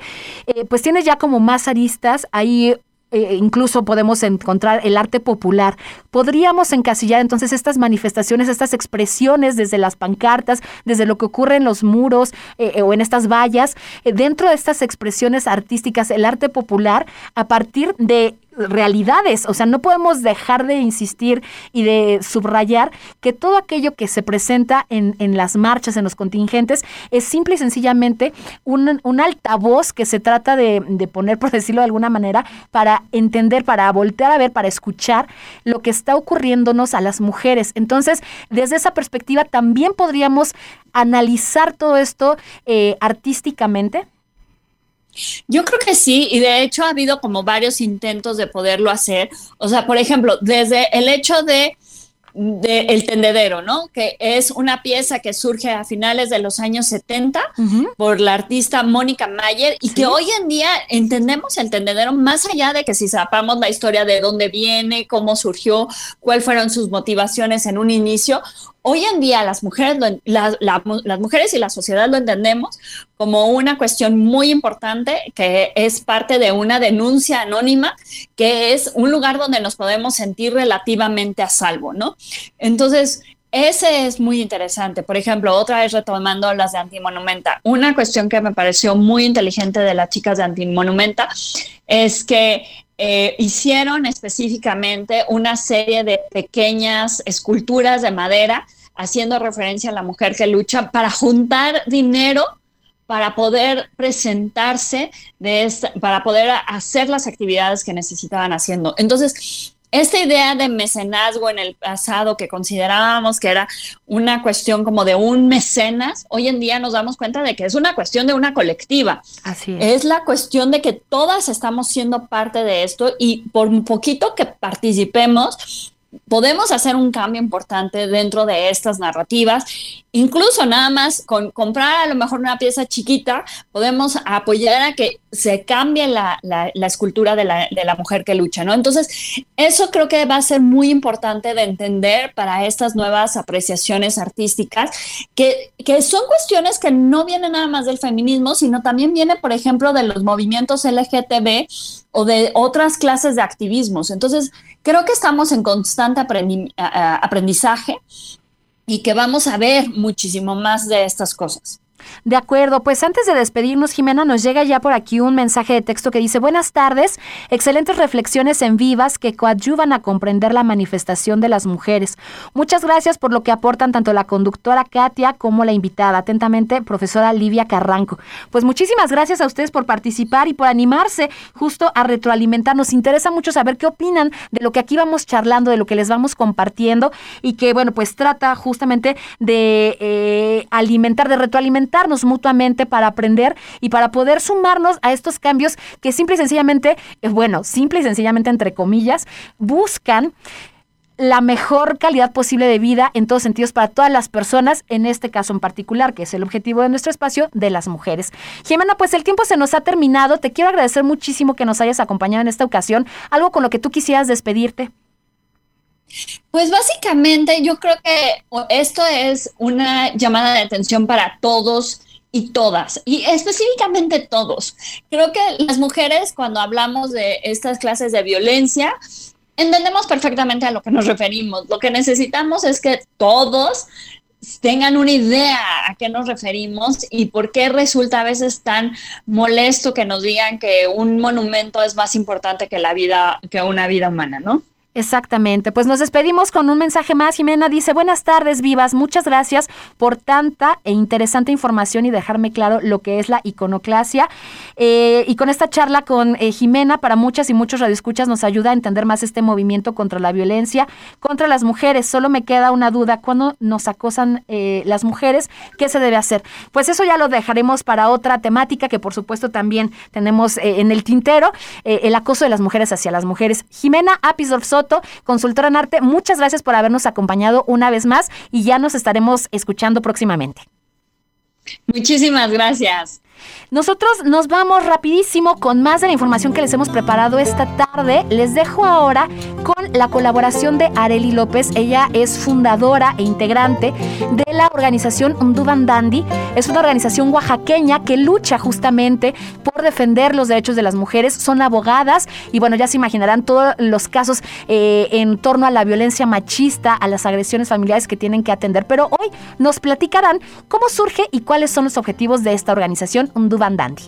pues tiene ya como más aristas. Hay eh, incluso podemos encontrar el arte popular. Podríamos encasillar entonces estas manifestaciones, estas expresiones desde las pancartas, desde lo que ocurre en los muros eh, o en estas vallas, eh, dentro de estas expresiones artísticas, el arte popular, a partir de realidades. O sea, no podemos dejar de insistir y de subrayar que todo aquello que se presenta en, en las marchas, en los contingentes, es simple y sencillamente un, un altavoz que se trata de, de, poner, por decirlo de alguna manera, para entender, para voltear a ver, para escuchar lo que está ocurriéndonos a las mujeres. Entonces, desde esa perspectiva, también podríamos analizar todo esto eh, artísticamente. Yo creo que sí, y de hecho ha habido como varios intentos de poderlo hacer. O sea, por ejemplo, desde el hecho de de El Tendedero, ¿no? Que es una pieza que surge a finales de los años 70 por la artista Mónica Mayer y que hoy en día entendemos el Tendedero más allá de que si sepamos la historia de dónde viene, cómo surgió, cuáles fueron sus motivaciones en un inicio. Hoy en día las mujeres, las mujeres y la sociedad lo entendemos como una cuestión muy importante que es parte de una denuncia anónima, que es un lugar donde nos podemos sentir relativamente a salvo, ¿no? Entonces, ese es muy interesante. Por ejemplo, otra vez retomando las de Antimonumenta, una cuestión que me pareció muy inteligente de las chicas de Antimonumenta es que eh, hicieron específicamente una serie de pequeñas esculturas de madera haciendo referencia a la mujer que lucha para juntar dinero para poder presentarse, de para poder hacer las actividades que necesitaban haciendo. Entonces, esta idea de mecenazgo en el pasado que considerábamos que era una cuestión como de un mecenas, hoy en día nos damos cuenta de que es una cuestión de una colectiva. Así es. Es la cuestión de que todas estamos siendo parte de esto y por un poquito que participemos, podemos hacer un cambio importante dentro de estas narrativas. Incluso nada más con comprar a lo mejor una pieza chiquita, podemos apoyar a que se cambie la, escultura de la, mujer que lucha, ¿no? Entonces, eso creo que va a ser muy importante de entender para estas nuevas apreciaciones artísticas, que, son cuestiones que no vienen nada más del feminismo, sino también viene, por ejemplo, de los movimientos LGTB o de otras clases de activismos. Entonces, creo que estamos en constante aprendizaje y que vamos a ver muchísimo más de estas cosas. De acuerdo, pues antes de despedirnos, Jimena, nos llega ya por aquí un mensaje de texto que dice, buenas tardes, excelentes reflexiones en vivas que coadyuvan a comprender la manifestación de las mujeres. Muchas gracias por lo que aportan tanto la conductora Katia como la invitada. Atentamente, profesora Livia Carranco. Pues muchísimas gracias a ustedes por participar y por animarse justo a retroalimentar. Nos interesa mucho saber qué opinan de lo que aquí vamos charlando, de lo que les vamos compartiendo y que, bueno, pues trata justamente de eh, alimentar, de retroalimentar mutuamente para aprender y para poder sumarnos a estos cambios que simple y sencillamente, eh, bueno, simple y sencillamente entre comillas, buscan la mejor calidad posible de vida en todos sentidos para todas las personas, en este caso en particular, que es el objetivo de nuestro espacio, de las mujeres. Jimena, pues el tiempo se nos ha terminado. Te quiero agradecer muchísimo que nos hayas acompañado en esta ocasión. Algo con lo que tú quisieras despedirte. Pues básicamente yo creo que esto es una llamada de atención para todos y todas, y específicamente todos. Creo que las mujeres cuando hablamos de estas clases de violencia, entendemos perfectamente a lo que nos referimos. Lo que necesitamos es que todos tengan una idea a qué nos referimos y por qué resulta a veces tan molesto que nos digan que un monumento es más importante que la vida, que una vida humana, ¿no? Exactamente. Pues nos despedimos con un mensaje más. Jimena dice, buenas tardes, vivas. Muchas gracias por tanta e interesante información y dejarme claro lo que es la iconoclasia. Eh, y con esta charla con eh, Jimena, para muchas y muchos radioescuchas, nos ayuda a entender más este movimiento contra la violencia, contra las mujeres. Solo me queda una duda. ¿Cuándo nos acosan eh, las mujeres? ¿Qué se debe hacer? Pues eso ya lo dejaremos para otra temática que por supuesto también tenemos en el tintero, el acoso de las mujeres hacia las mujeres. Jimena Consultora en arte, muchas gracias por habernos acompañado una vez más y ya nos estaremos escuchando próximamente. Muchísimas gracias. Nosotros nos vamos rapidísimo con más de la información que les hemos preparado esta tarde. Les dejo ahora con la colaboración de Areli López. Ella es fundadora e integrante de la organización Unduban Dandy. Es una organización oaxaqueña que lucha justamente por defender los derechos de las mujeres. Son abogadas y bueno, ya se imaginarán todos los casos eh, en torno a la violencia machista, a las agresiones familiares que tienen que atender. Pero hoy nos platicarán cómo surge y cuáles son los objetivos de esta organización Dandy.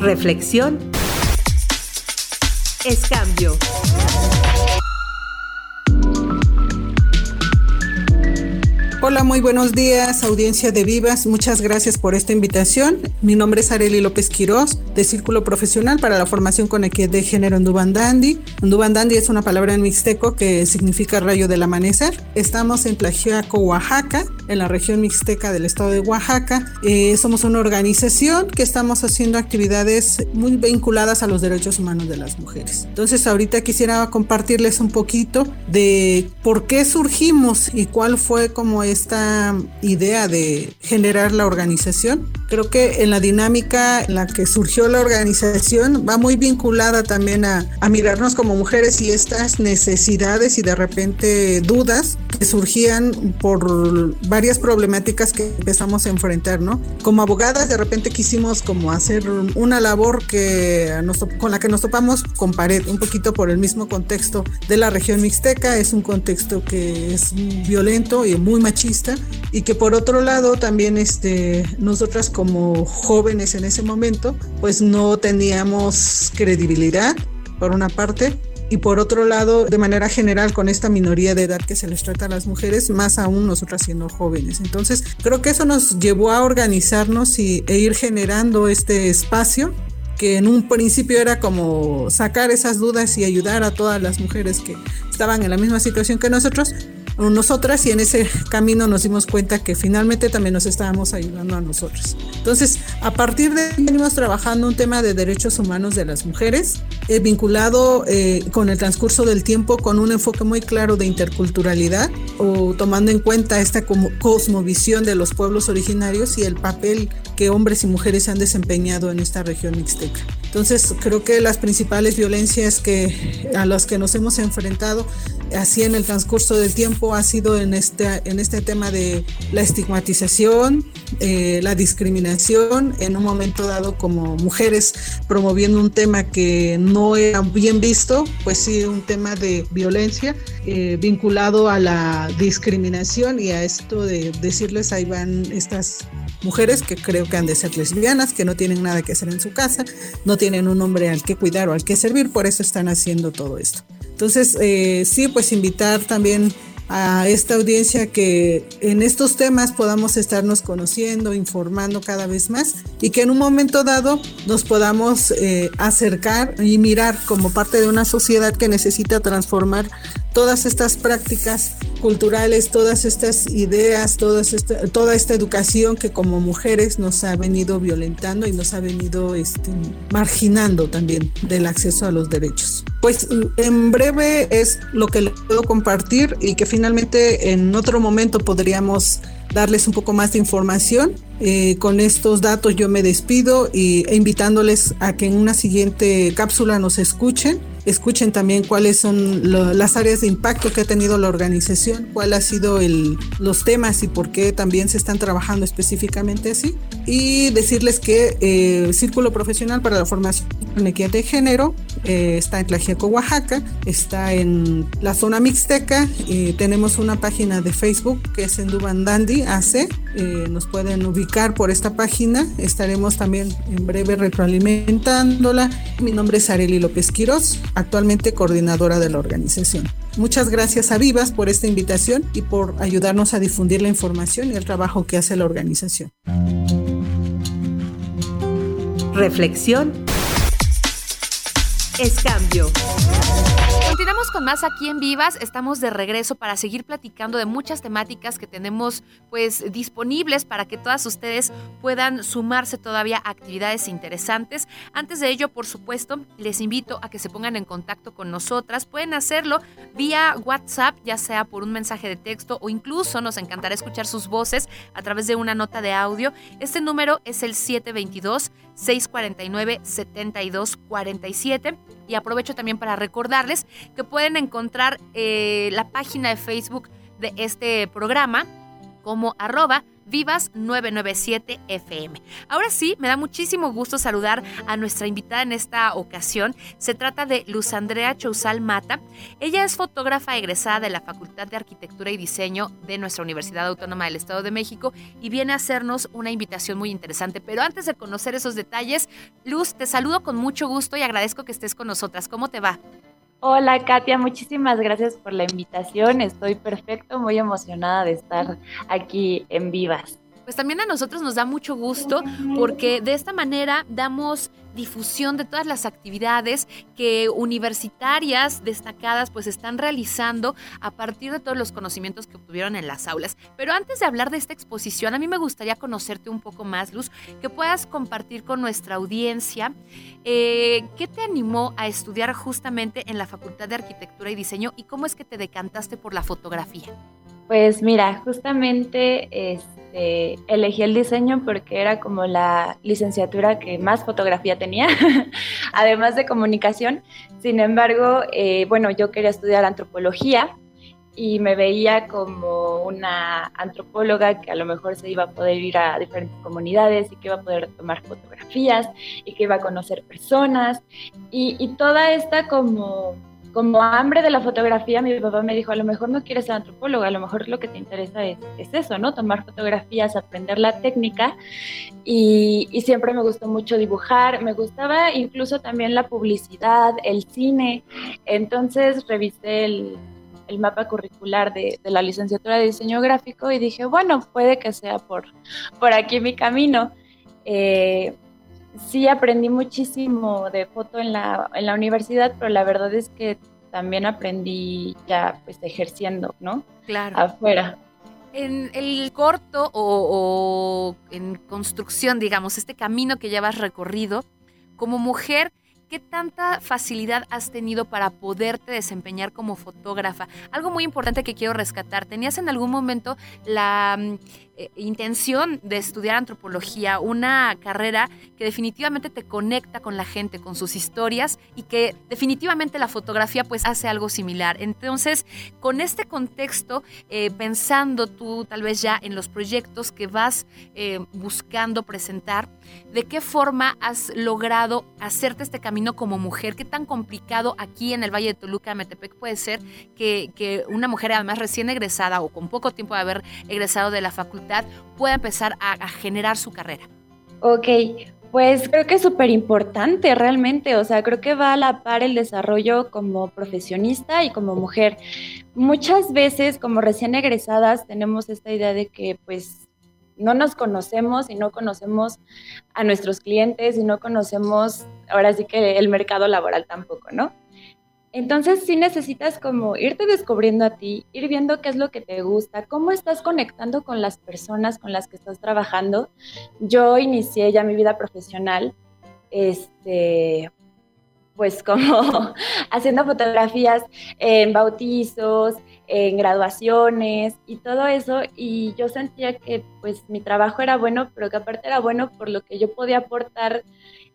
Reflexión es cambio. Hola, muy buenos días, audiencia de Vivas. Muchas gracias por esta invitación. Mi nombre es Areli López Quirós, de Círculo Profesional para la Formación con Equidad de Género en Dubandandi. Dubandandi es una palabra en mixteco que significa rayo del amanecer. Estamos en Tlaxiaco, Oaxaca, en la región mixteca del estado de Oaxaca. Eh, somos una organización que estamos haciendo actividades muy vinculadas a los derechos humanos de las mujeres. Entonces, ahorita quisiera compartirles un poquito de por qué surgimos y cuál fue como esta idea de generar la organización. Creo que en la dinámica en la que surgió la organización va muy vinculada también a, a mirarnos como mujeres y estas necesidades y de repente dudas que surgían por varias problemáticas que empezamos a enfrentar, ¿no? Como abogadas de repente quisimos como hacer una labor que nos, con la que nos topamos con pared, un poquito por el mismo contexto de la región mixteca, es un contexto que es violento y muy machista y que por otro lado también este, nosotras como jóvenes en ese momento pues no teníamos credibilidad por una parte y por otro lado, de manera general, con esta minoría de edad que se les trata a las mujeres, más aún nosotras siendo jóvenes. Entonces, creo que eso nos llevó a organizarnos y, e ir generando este espacio que en un principio era como sacar esas dudas y ayudar a todas las mujeres que estaban en la misma situación que nosotros, nosotras y en ese camino nos dimos cuenta que finalmente también nos estábamos ayudando a nosotros. Entonces, a partir de ahí venimos trabajando un tema de derechos humanos de las mujeres, eh, vinculado eh, con el transcurso del tiempo con un enfoque muy claro de interculturalidad o tomando en cuenta esta como cosmovisión de los pueblos originarios y el papel que hombres y mujeres han desempeñado en esta región mixteca. Entonces, creo que las principales violencias que, a las que nos hemos enfrentado así en el transcurso del tiempo ha sido en este, en este tema de la estigmatización, eh, la discriminación, en un momento dado como mujeres promoviendo un tema que no era bien visto, pues sí, un tema de violencia eh, vinculado a la discriminación y a esto de decirles ahí van estas mujeres que creo que han de ser lesbianas, que no tienen nada que hacer en su casa, no tienen un hombre al que cuidar o al que servir, por eso están haciendo todo esto. Entonces, eh, sí, pues invitar también a esta audiencia que en estos temas podamos estarnos conociendo, informando cada vez más y que en un momento dado nos podamos eh, acercar y mirar como parte de una sociedad que necesita transformar todas estas prácticas culturales, todas estas ideas, todas esta, toda esta educación que como mujeres nos ha venido violentando y nos ha venido este, marginando también del acceso a los derechos. Pues en breve es lo que le puedo compartir y que finalmente en otro momento podríamos darles un poco más de información. Eh, con estos datos yo me despido y e invitándoles a que en una siguiente cápsula nos escuchen escuchen también cuáles son las áreas de impacto que ha tenido la organización, cuál ha sido el, los temas y por qué también se están trabajando específicamente así. Y decirles que eh, Círculo Profesional para la Formación en Equidad de Género eh, está en Tlaxiaco, Oaxaca, está en la zona mixteca y tenemos una página de Facebook que es en Dubandandi AC. Eh, nos pueden ubicar por esta página. Estaremos también en breve retroalimentándola. Mi nombre es Areli López Quiroz actualmente coordinadora de la organización. Muchas gracias a Vivas por esta invitación y por ayudarnos a difundir la información y el trabajo que hace la organización. Reflexión es cambio. Con más aquí en Vivas. Estamos de regreso para seguir platicando de muchas temáticas que tenemos pues disponibles para que todas ustedes puedan sumarse todavía a actividades interesantes. Antes de ello, por supuesto, les invito a que se pongan en contacto con nosotras. Pueden hacerlo vía WhatsApp, ya sea por un mensaje de texto o incluso nos encantará escuchar sus voces a través de una nota de audio. Este número es el 722 649 7247 y aprovecho también para recordarles que pueden encontrar eh, la página de Facebook de este programa como arroba Vivas 997 FM. Ahora sí, me da muchísimo gusto saludar a nuestra invitada en esta ocasión. Se trata de Luz Andrea Chousal Mata. Ella es fotógrafa egresada de la Facultad de Arquitectura y Diseño de nuestra Universidad Autónoma del Estado de México y viene a hacernos una invitación muy interesante. Pero antes de conocer esos detalles, Luz, te saludo con mucho gusto y agradezco que estés con nosotras. ¿Cómo te va? Hola Katia, muchísimas gracias por la invitación. Estoy perfecto, muy emocionada de estar aquí en Vivas pues también a nosotros nos da mucho gusto porque de esta manera damos difusión de todas las actividades que universitarias destacadas pues están realizando a partir de todos los conocimientos que obtuvieron en las aulas. Pero antes de hablar de esta exposición, a mí me gustaría conocerte un poco más, Luz, que puedas compartir con nuestra audiencia eh, qué te animó a estudiar justamente en la Facultad de Arquitectura y Diseño y cómo es que te decantaste por la fotografía. Pues mira, justamente este, elegí el diseño porque era como la licenciatura que más fotografía tenía, además de comunicación. Sin embargo, eh, bueno, yo quería estudiar antropología y me veía como una antropóloga que a lo mejor se iba a poder ir a diferentes comunidades y que iba a poder tomar fotografías y que iba a conocer personas y toda esta como como hambre de la fotografía, mi papá me dijo, a lo mejor no quieres ser antropóloga, a lo mejor lo que te interesa es, eso, ¿no? Tomar fotografías, aprender la técnica. Y, siempre me gustó mucho dibujar, me gustaba incluso también la publicidad, el cine. Entonces revisé el, mapa curricular de, la licenciatura de diseño gráfico y dije, bueno, puede que sea por, por aquí mi camino. Eh, sí aprendí muchísimo de foto en la, en la universidad, pero la verdad es que también aprendí ya pues ejerciendo, ¿no? Claro. Afuera. En el corto o, o en construcción, digamos, este camino que ya has recorrido, como mujer, ¿Qué tanta facilidad has tenido para poderte desempeñar como fotógrafa? Algo muy importante que quiero rescatar. ¿Tenías en algún momento la mm, eh, intención de estudiar antropología, una carrera que definitivamente te conecta con la gente, con sus historias y que definitivamente la fotografía pues hace algo similar? Entonces, con este contexto, eh, pensando tú tal vez ya en los proyectos que vas eh, buscando presentar, ¿de qué forma has logrado hacerte este camino? como mujer? ¿Qué tan complicado aquí en el Valle de Toluca, Metepec, puede ser que, una mujer además recién egresada o con poco tiempo de haber egresado de la facultad pueda empezar a, generar su carrera? Ok, pues creo que es súper importante realmente, o sea, creo que va a la par el desarrollo como profesionista y como mujer. Muchas veces como recién egresadas tenemos esta idea de que pues no nos conocemos y no conocemos a nuestros clientes y no conocemos ahora sí que el mercado laboral tampoco, ¿no? Entonces sí necesitas como irte descubriendo a ti, ir viendo qué es lo que te gusta, cómo estás conectando con las personas con las que estás trabajando. Yo inicié ya mi vida profesional, este, pues como haciendo fotografías en bautizos, en graduaciones y todo eso y yo sentía que pues mi trabajo era bueno, pero que aparte era bueno por lo que yo podía aportar,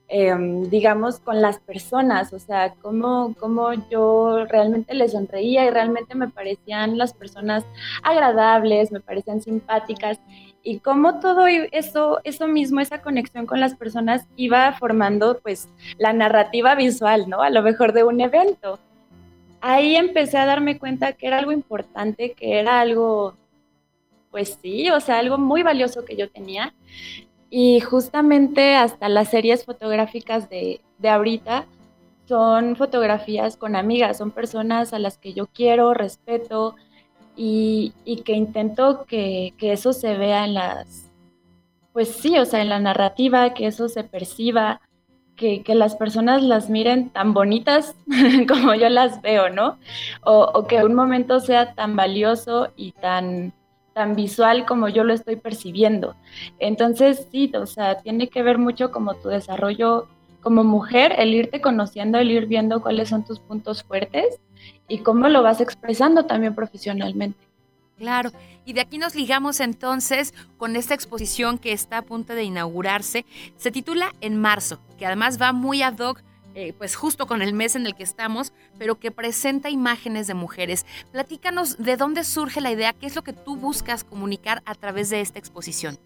em, digamos, con las personas, o sea, cómo, cómo yo realmente les sonreía y realmente me parecían las personas agradables, me parecían simpáticas y cómo todo eso, eso mismo, esa conexión con las personas iba formando pues la narrativa visual, ¿no? A lo mejor de un evento. Ahí empecé a darme cuenta que era algo importante, que era algo, pues sí, o sea, algo muy valioso que yo tenía. Y justamente hasta las series fotográficas de, de ahorita son fotografías con amigas, son personas a las que yo quiero, respeto, y, que intento que, eso se vea en las, pues sí, o sea, en la narrativa, que eso se perciba, que, las personas las miren tan bonitas como yo las veo, ¿no? O, que un momento sea tan valioso y tan, tan visual como yo lo estoy percibiendo. Entonces, sí, o sea, tiene que ver mucho como tu desarrollo como mujer, el irte conociendo, el ir viendo cuáles son tus puntos fuertes y cómo lo vas expresando también profesionalmente. Claro, y de aquí nos ligamos entonces con esta exposición que está a punto de inaugurarse. Se titula En marzo, que además va muy ad hoc eh, pues justo con el mes en el que estamos, pero que presenta imágenes de mujeres. Platícanos de dónde surge la idea, qué es lo que tú buscas comunicar a través de esta exposición.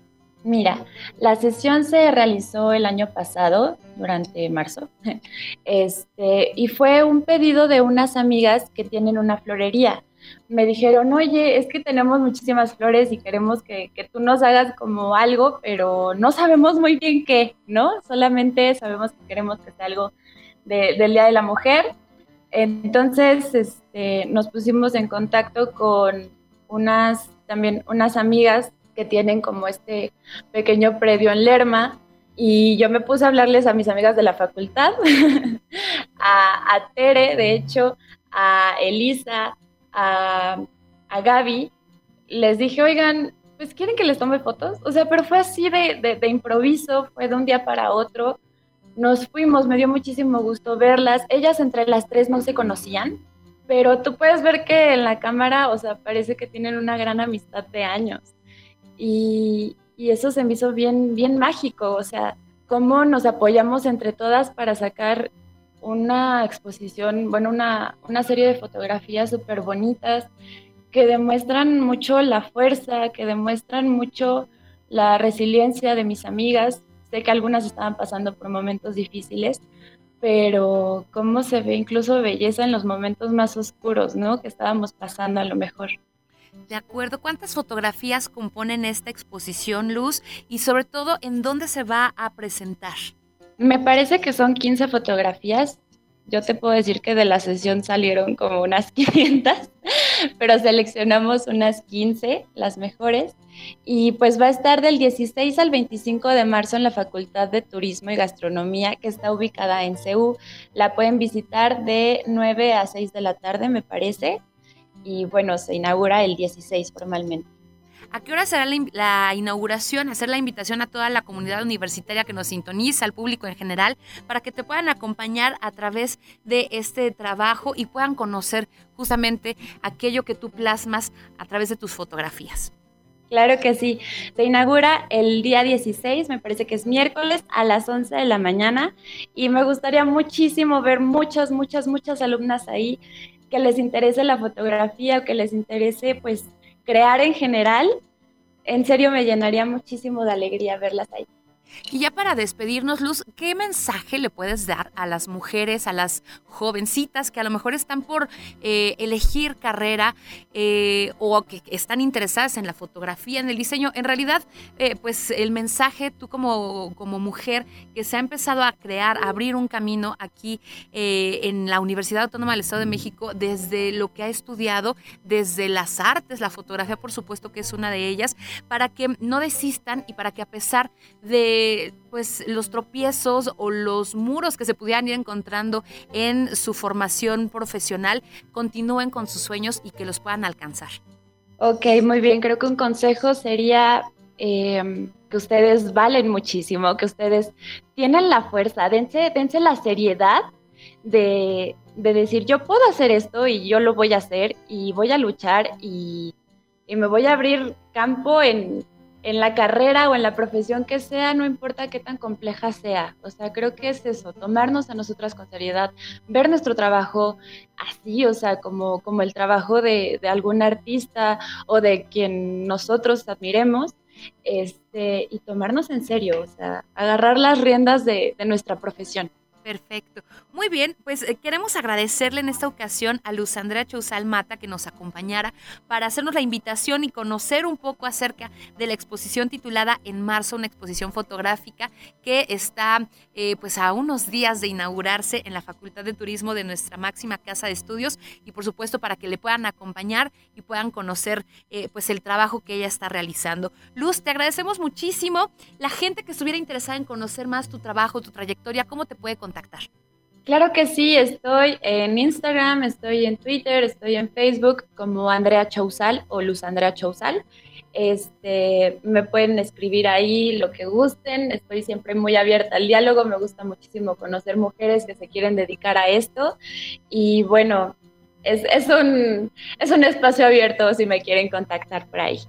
Mira, la sesión se realizó el año pasado, durante marzo, este, y fue un pedido de unas amigas que tienen una florería. Me dijeron, oye, es que tenemos muchísimas flores y queremos que, tú nos hagas como algo, pero no sabemos muy bien qué, ¿no? Solamente sabemos que queremos que sea algo del Día de la Mujer. Entonces, este, nos pusimos en contacto con unas, también unas amigas que tienen como este pequeño predio en Lerma y yo me puse a hablarles a mis amigas de la facultad, a, Tere, de hecho, a Elisa, a, Gaby, les dije, oigan, pues quieren que les tome fotos, o sea, pero fue así de, de improviso, fue de un día para otro, nos fuimos, me dio muchísimo gusto verlas, ellas entre las tres no se conocían, pero tú puedes ver que en la cámara, o sea, parece que tienen una gran amistad de años. Y, eso se me hizo bien, bien mágico, o sea, cómo nos apoyamos entre todas para sacar una exposición, bueno, una, una serie de fotografías súper bonitas que demuestran mucho la fuerza, que demuestran mucho la resiliencia de mis amigas. Sé que algunas estaban pasando por momentos difíciles, pero cómo se ve incluso belleza en los momentos más oscuros, ¿no? Que estábamos pasando a lo mejor. De acuerdo, ¿cuántas fotografías componen esta exposición, Luz? Y sobre todo, ¿en dónde se va a presentar? Me parece que son 15 fotografías. Yo te puedo decir que de la sesión salieron como unas 500, pero seleccionamos unas 15, las mejores. Y pues va a estar del 16 al 25 de marzo en la Facultad de Turismo y Gastronomía, que está ubicada en CEU. La pueden visitar de 9 a 6 de la tarde, me parece y bueno, se inaugura el 16 formalmente. ¿A qué hora será la, inauguración? Hacer la invitación a toda la comunidad universitaria que nos sintoniza, al público en general, para que te puedan acompañar a través de este trabajo y puedan conocer justamente aquello que tú plasmas a través de tus fotografías. Claro que sí. Se inaugura el día 16, me parece que es miércoles, a las 11 de la mañana. Y me gustaría muchísimo ver muchas, muchas, muchas alumnas ahí que les interese la fotografía o que les interese pues crear en general, en serio me llenaría muchísimo de alegría verlas ahí. Y ya para despedirnos, Luz, ¿qué mensaje le puedes dar a las mujeres, a las jovencitas que a lo mejor están por eh, elegir carrera eh, o que están interesadas en la fotografía, en el diseño? En realidad, eh, pues el mensaje, tú como, como mujer que se ha empezado a crear, a abrir un camino aquí en la Universidad Autónoma del Estado de México, desde lo que ha estudiado, desde las artes, la fotografía por supuesto que es una de ellas, para que no desistan y para que a pesar de pues los tropiezos o los muros que se pudieran ir encontrando en su formación profesional continúen con sus sueños y que los puedan alcanzar. Ok, muy bien. Creo que un consejo sería em, que ustedes valen muchísimo, que ustedes tienen la fuerza, dense, dense la seriedad de, de, decir yo puedo hacer esto y yo lo voy a hacer y voy a luchar y me voy a abrir campo en en la carrera o en la profesión que sea, no importa qué tan compleja sea. O sea, creo que es eso, tomarnos a nosotras con seriedad, ver nuestro trabajo así, o sea, como, como el trabajo de, algún artista o de quien nosotros admiremos, este, y tomarnos en serio, o sea, agarrar las riendas de nuestra profesión. Perfecto. Muy bien, pues eh, queremos agradecerle en esta ocasión a Luz Andrea Chousal Mata que nos acompañara para hacernos la invitación y conocer un poco acerca de la exposición titulada En marzo, una exposición fotográfica que está eh, pues a unos días de inaugurarse en la Facultad de Turismo de nuestra máxima casa de estudios y por supuesto para que le puedan acompañar y puedan conocer eh, pues el trabajo que ella está realizando. Luz, te agradecemos muchísimo. La gente que estuviera interesada en conocer más tu trabajo, tu trayectoria, ¿cómo te puede contactar? Claro que sí, estoy en Instagram, estoy en Twitter, estoy en Facebook como Andrea Chousal o Luz Andrea Chousal. Este, me pueden escribir ahí lo que gusten, estoy siempre muy abierta al diálogo, me gusta muchísimo conocer mujeres que se quieren dedicar a esto y bueno, es, es, un, es un espacio abierto si me quieren contactar por ahí.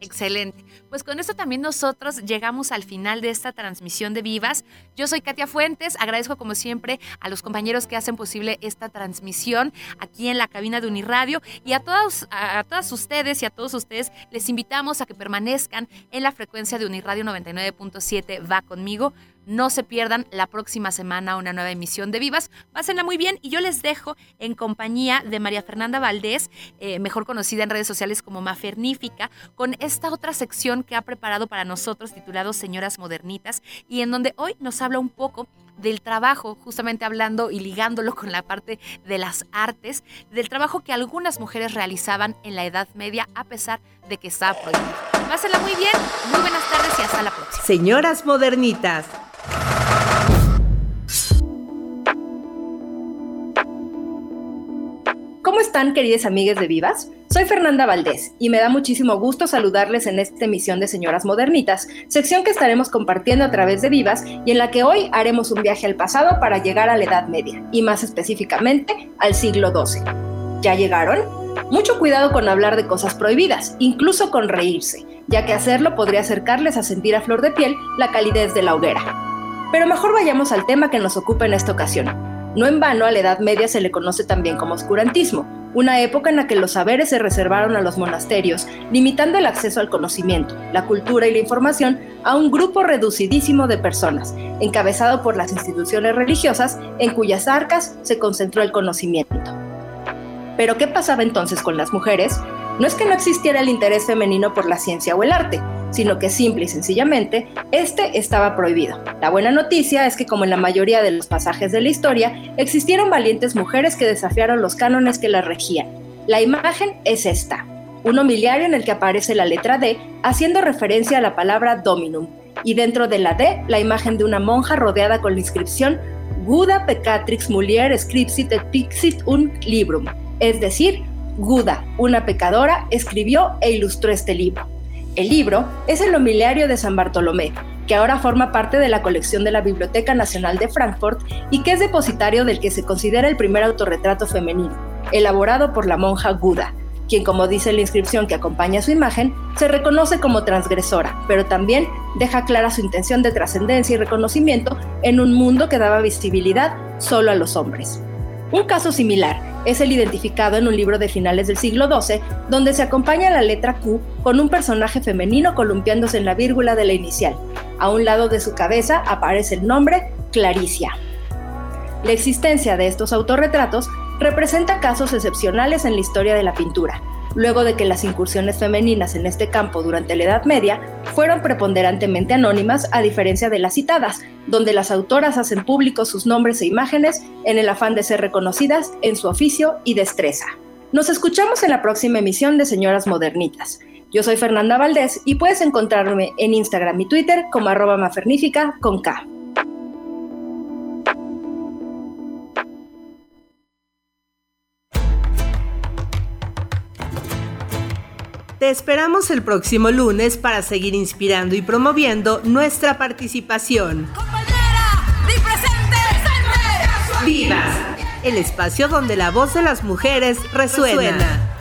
Excelente. Pues con esto también nosotros llegamos al final de esta transmisión de Vivas. Yo soy Katia Fuentes, agradezco como siempre a los compañeros que hacen posible esta transmisión aquí en la cabina de Uniradio y a todos todas ustedes y a todos ustedes les invitamos a que permanezcan en la frecuencia de Uniradio 99.7 va conmigo. No se pierdan la próxima semana una nueva emisión de Vivas. Pásenla muy bien y yo les dejo en compañía de María Fernanda Valdés, eh, mejor conocida en redes sociales como Mafernífica, con esta otra sección que ha preparado para nosotros titulado Señoras Modernitas y en donde hoy nos habla un poco del trabajo, justamente hablando y ligándolo con la parte de las artes, del trabajo que algunas mujeres realizaban en la Edad Media a pesar de que estaba prohibido. Pásenla muy bien, muy buenas tardes y hasta la próxima. Señoras Modernitas. ¿Cómo están, queridas amigas de Vivas? Soy Fernanda Valdés y me da muchísimo gusto saludarles en esta emisión de Señoras Modernitas, sección que estaremos compartiendo a través de Vivas y en la que hoy haremos un viaje al pasado para llegar a la Edad Media y más específicamente al siglo XII. ¿Ya llegaron? Mucho cuidado con hablar de cosas prohibidas, incluso con reírse, ya que hacerlo podría acercarles a sentir a flor de piel la calidez de la hoguera. Pero mejor vayamos al tema que nos ocupa en esta ocasión. No en vano a la Edad Media se le conoce también como oscurantismo, una época en la que los saberes se reservaron a los monasterios, limitando el acceso al conocimiento, la cultura y la información a un grupo reducidísimo de personas, encabezado por las instituciones religiosas en cuyas arcas se concentró el conocimiento. Pero ¿qué pasaba entonces con las mujeres? No es que no existiera el interés femenino por la ciencia o el arte, sino que simple y sencillamente, este estaba prohibido. La buena noticia es que como en la mayoría de los pasajes de la historia, existieron valientes mujeres que desafiaron los cánones que las regían. La imagen es esta, un homiliario en el que aparece la letra D haciendo referencia a la palabra dominum, y dentro de la D la imagen de una monja rodeada con la inscripción Guda pecatrix mulier scripsit et pixit un librum, es decir, Guda, una pecadora, escribió e ilustró este libro. El libro es el homiliario de San Bartolomé, que ahora forma parte de la colección de la Biblioteca Nacional de Frankfurt y que es depositario del que se considera el primer autorretrato femenino, elaborado por la monja Guda, quien, como dice la inscripción que acompaña su imagen, se reconoce como transgresora, pero también deja clara su intención de trascendencia y reconocimiento en un mundo que daba visibilidad solo a los hombres. Un caso similar es el identificado en un libro de finales del siglo XII, donde se acompaña la letra Q con un personaje femenino columpiándose en la vírgula de la inicial. A un lado de su cabeza aparece el nombre Claricia. La existencia de estos autorretratos representa casos excepcionales en la historia de la pintura, luego de que las incursiones femeninas en este campo durante la Edad Media fueron preponderantemente anónimas a diferencia de las citadas, donde las autoras hacen públicos sus nombres e imágenes en el afán de ser reconocidas en su oficio y destreza. Nos escuchamos en la próxima emisión de Señoras Modernitas. Yo soy Fernanda Valdés y puedes encontrarme en Instagram y Twitter como arroba mafernífica con K. Te esperamos el próximo lunes para seguir inspirando y promoviendo nuestra participación. ¡Vivas! El espacio donde la voz de las mujeres resuena.